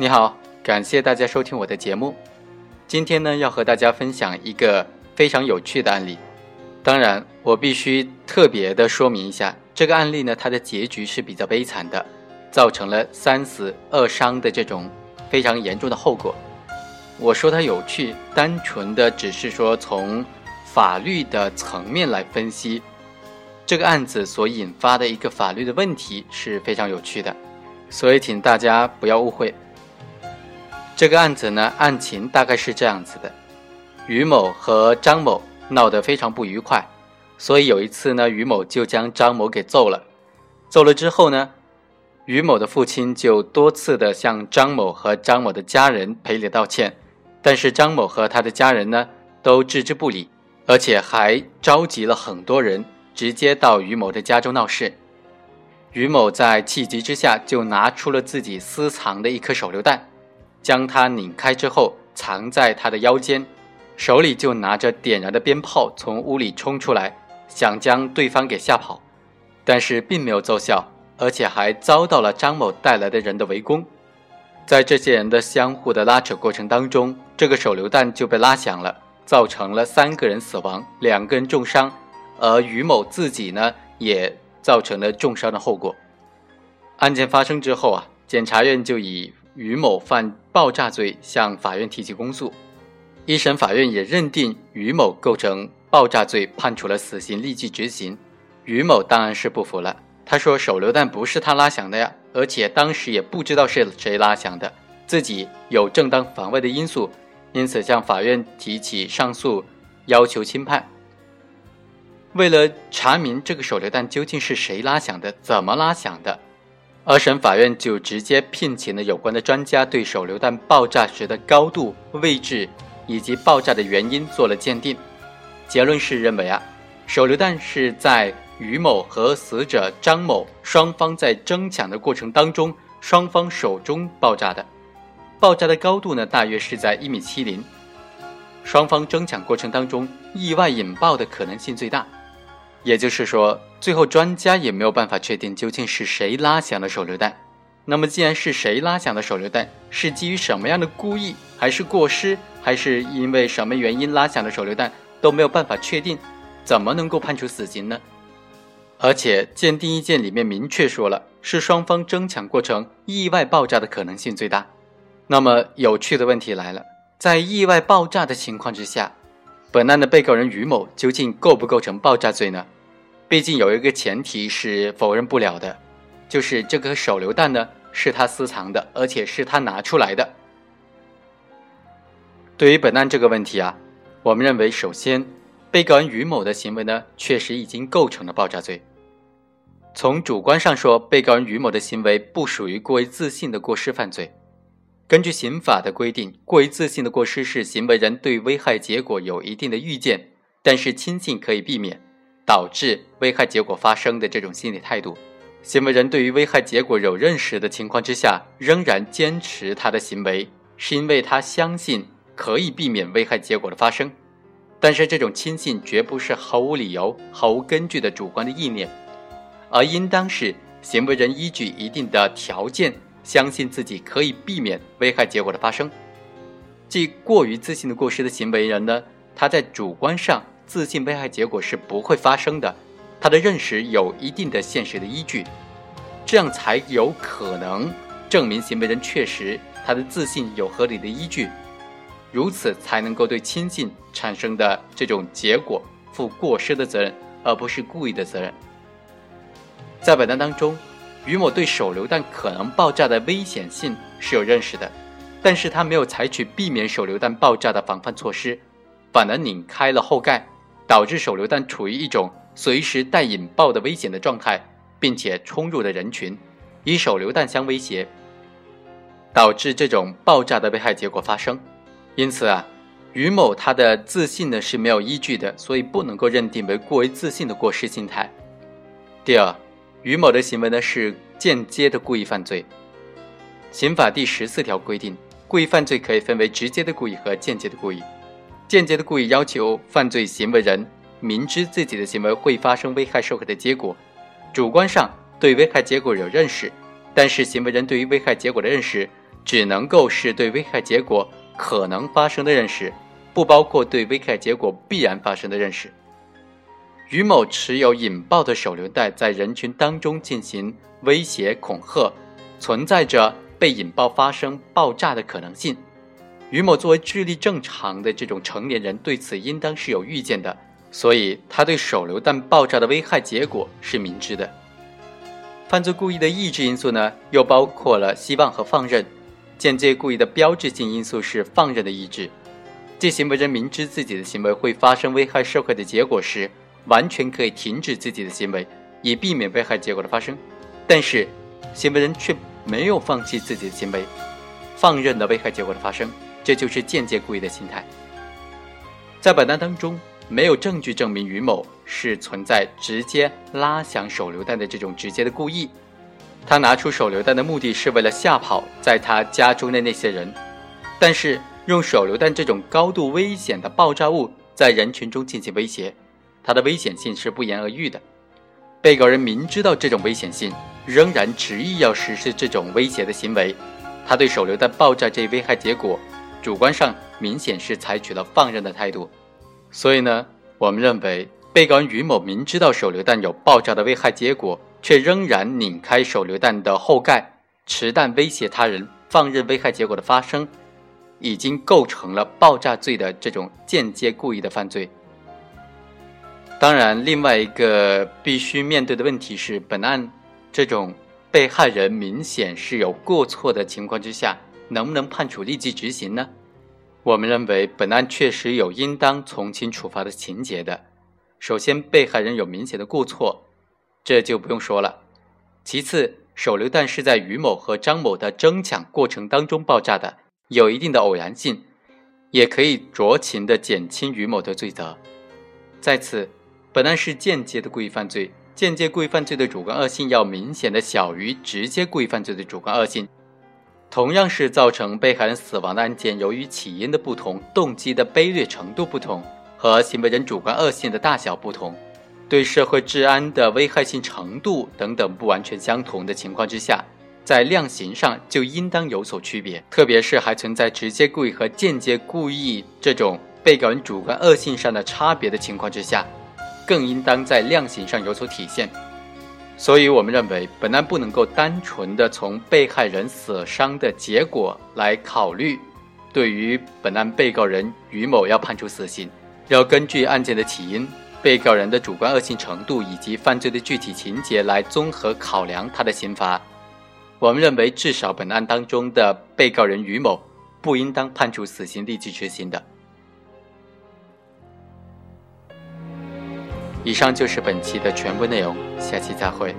你好，感谢大家收听我的节目。今天呢，要和大家分享一个非常有趣的案例。当然，我必须特别的说明一下，这个案例呢，它的结局是比较悲惨的，造成了三死二伤的这种非常严重的后果。我说它有趣，单纯的只是说从法律的层面来分析这个案子所引发的一个法律的问题是非常有趣的，所以请大家不要误会。这个案子呢，案情大概是这样子的：于某和张某闹得非常不愉快，所以有一次呢，于某就将张某给揍了。揍了之后呢，于某的父亲就多次的向张某和张某的家人赔礼道歉，但是张某和他的家人呢都置之不理，而且还召集了很多人直接到于某的家中闹事。于某在气急之下就拿出了自己私藏的一颗手榴弹。将它拧开之后，藏在他的腰间，手里就拿着点燃的鞭炮从屋里冲出来，想将对方给吓跑，但是并没有奏效，而且还遭到了张某带来的人的围攻。在这些人的相互的拉扯过程当中，这个手榴弹就被拉响了，造成了三个人死亡，两个人重伤，而于某自己呢也造成了重伤的后果。案件发生之后啊，检察院就以于某犯爆炸罪，向法院提起公诉。一审法院也认定于某构成爆炸罪，判处了死刑，立即执行。于某当然是不服了，他说手榴弹不是他拉响的呀，而且当时也不知道是谁拉响的，自己有正当防卫的因素，因此向法院提起上诉，要求轻判。为了查明这个手榴弹究竟是谁拉响的，怎么拉响的？二审法院就直接聘请了有关的专家，对手榴弹爆炸时的高度、位置以及爆炸的原因做了鉴定。结论是认为啊，手榴弹是在于某和死者张某双方在争抢的过程当中，双方手中爆炸的。爆炸的高度呢，大约是在一米七零。双方争抢过程当中，意外引爆的可能性最大。也就是说，最后专家也没有办法确定究竟是谁拉响的手榴弹。那么，既然是谁拉响的手榴弹，是基于什么样的故意，还是过失，还是因为什么原因拉响的手榴弹，都没有办法确定，怎么能够判处死刑呢？而且，鉴定意见里面明确说了，是双方争抢过程意外爆炸的可能性最大。那么，有趣的问题来了，在意外爆炸的情况之下。本案的被告人于某究竟构不构成爆炸罪呢？毕竟有一个前提是否认不了的，就是这颗手榴弹呢是他私藏的，而且是他拿出来的。对于本案这个问题啊，我们认为，首先，被告人于某的行为呢确实已经构成了爆炸罪。从主观上说，被告人于某的行为不属于过于自信的过失犯罪。根据刑法的规定，过于自信的过失是行为人对危害结果有一定的预见，但是轻信可以避免，导致危害结果发生的这种心理态度。行为人对于危害结果有认识的情况之下，仍然坚持他的行为，是因为他相信可以避免危害结果的发生。但是这种轻信绝不是毫无理由、毫无根据的主观的意念，而应当是行为人依据一定的条件。相信自己可以避免危害结果的发生，即过于自信的过失的行为人呢，他在主观上自信危害结果是不会发生的，他的认识有一定的现实的依据，这样才有可能证明行为人确实他的自信有合理的依据，如此才能够对亲信产生的这种结果负过失的责任，而不是故意的责任。在本案当中。于某对手榴弹可能爆炸的危险性是有认识的，但是他没有采取避免手榴弹爆炸的防范措施，反而拧开了后盖，导致手榴弹处于一种随时待引爆的危险的状态，并且冲入了人群，以手榴弹相威胁，导致这种爆炸的危害结果发生。因此啊，于某他的自信呢是没有依据的，所以不能够认定为过于自信的过失心态。第二。于某的行为呢是间接的故意犯罪。刑法第十四条规定，故意犯罪可以分为直接的故意和间接的故意。间接的故意要求犯罪行为人明知自己的行为会发生危害社会的结果，主观上对危害结果有认识，但是行为人对于危害结果的认识只能够是对危害结果可能发生的认识，不包括对危害结果必然发生的认识。于某持有引爆的手榴弹，在人群当中进行威胁恐吓，存在着被引爆发生爆炸的可能性。于某作为智力正常的这种成年人，对此应当是有预见的，所以他对手榴弹爆炸的危害结果是明知的。犯罪故意的意志因素呢，又包括了希望和放任。间接故意的标志性因素是放任的意志，即行为人明知自己的行为会发生危害社会的结果时，完全可以停止自己的行为，以避免危害结果的发生。但是，行为人却没有放弃自己的行为，放任了危害结果的发生。这就是间接故意的心态。在本案当中，没有证据证明于某是存在直接拉响手榴弹的这种直接的故意。他拿出手榴弹的目的是为了吓跑在他家中的那些人，但是用手榴弹这种高度危险的爆炸物在人群中进行威胁，它的危险性是不言而喻的。被告人明知道这种危险性，仍然执意要实施这种威胁的行为，他对手榴弹爆炸这一危害结果。主观上明显是采取了放任的态度，所以呢，我们认为被告人于某明知道手榴弹有爆炸的危害结果，却仍然拧开手榴弹的后盖，持弹威胁他人，放任危害结果的发生，已经构成了爆炸罪的这种间接故意的犯罪。当然，另外一个必须面对的问题是，本案这种被害人明显是有过错的情况之下。能不能判处立即执行呢？我们认为本案确实有应当从轻处罚的情节的。首先，被害人有明显的过错，这就不用说了。其次，手榴弹是在于某和张某的争抢过程当中爆炸的，有一定的偶然性，也可以酌情的减轻于某的罪责。再次，本案是间接的故意犯罪，间接故意犯罪的主观恶性要明显的小于直接故意犯罪的主观恶性。同样是造成被害人死亡的案件，由于起因的不同、动机的卑劣程度不同和行为人主观恶性的大小不同，对社会治安的危害性程度等等不完全相同的情况之下，在量刑上就应当有所区别。特别是还存在直接故意和间接故意这种被告人主观恶性上的差别的情况之下，更应当在量刑上有所体现。所以，我们认为本案不能够单纯的从被害人死伤的结果来考虑，对于本案被告人于某要判处死刑，要根据案件的起因、被告人的主观恶性程度以及犯罪的具体情节来综合考量他的刑罚。我们认为，至少本案当中的被告人于某不应当判处死刑立即执行的。以上就是本期的全部内容，下期再会。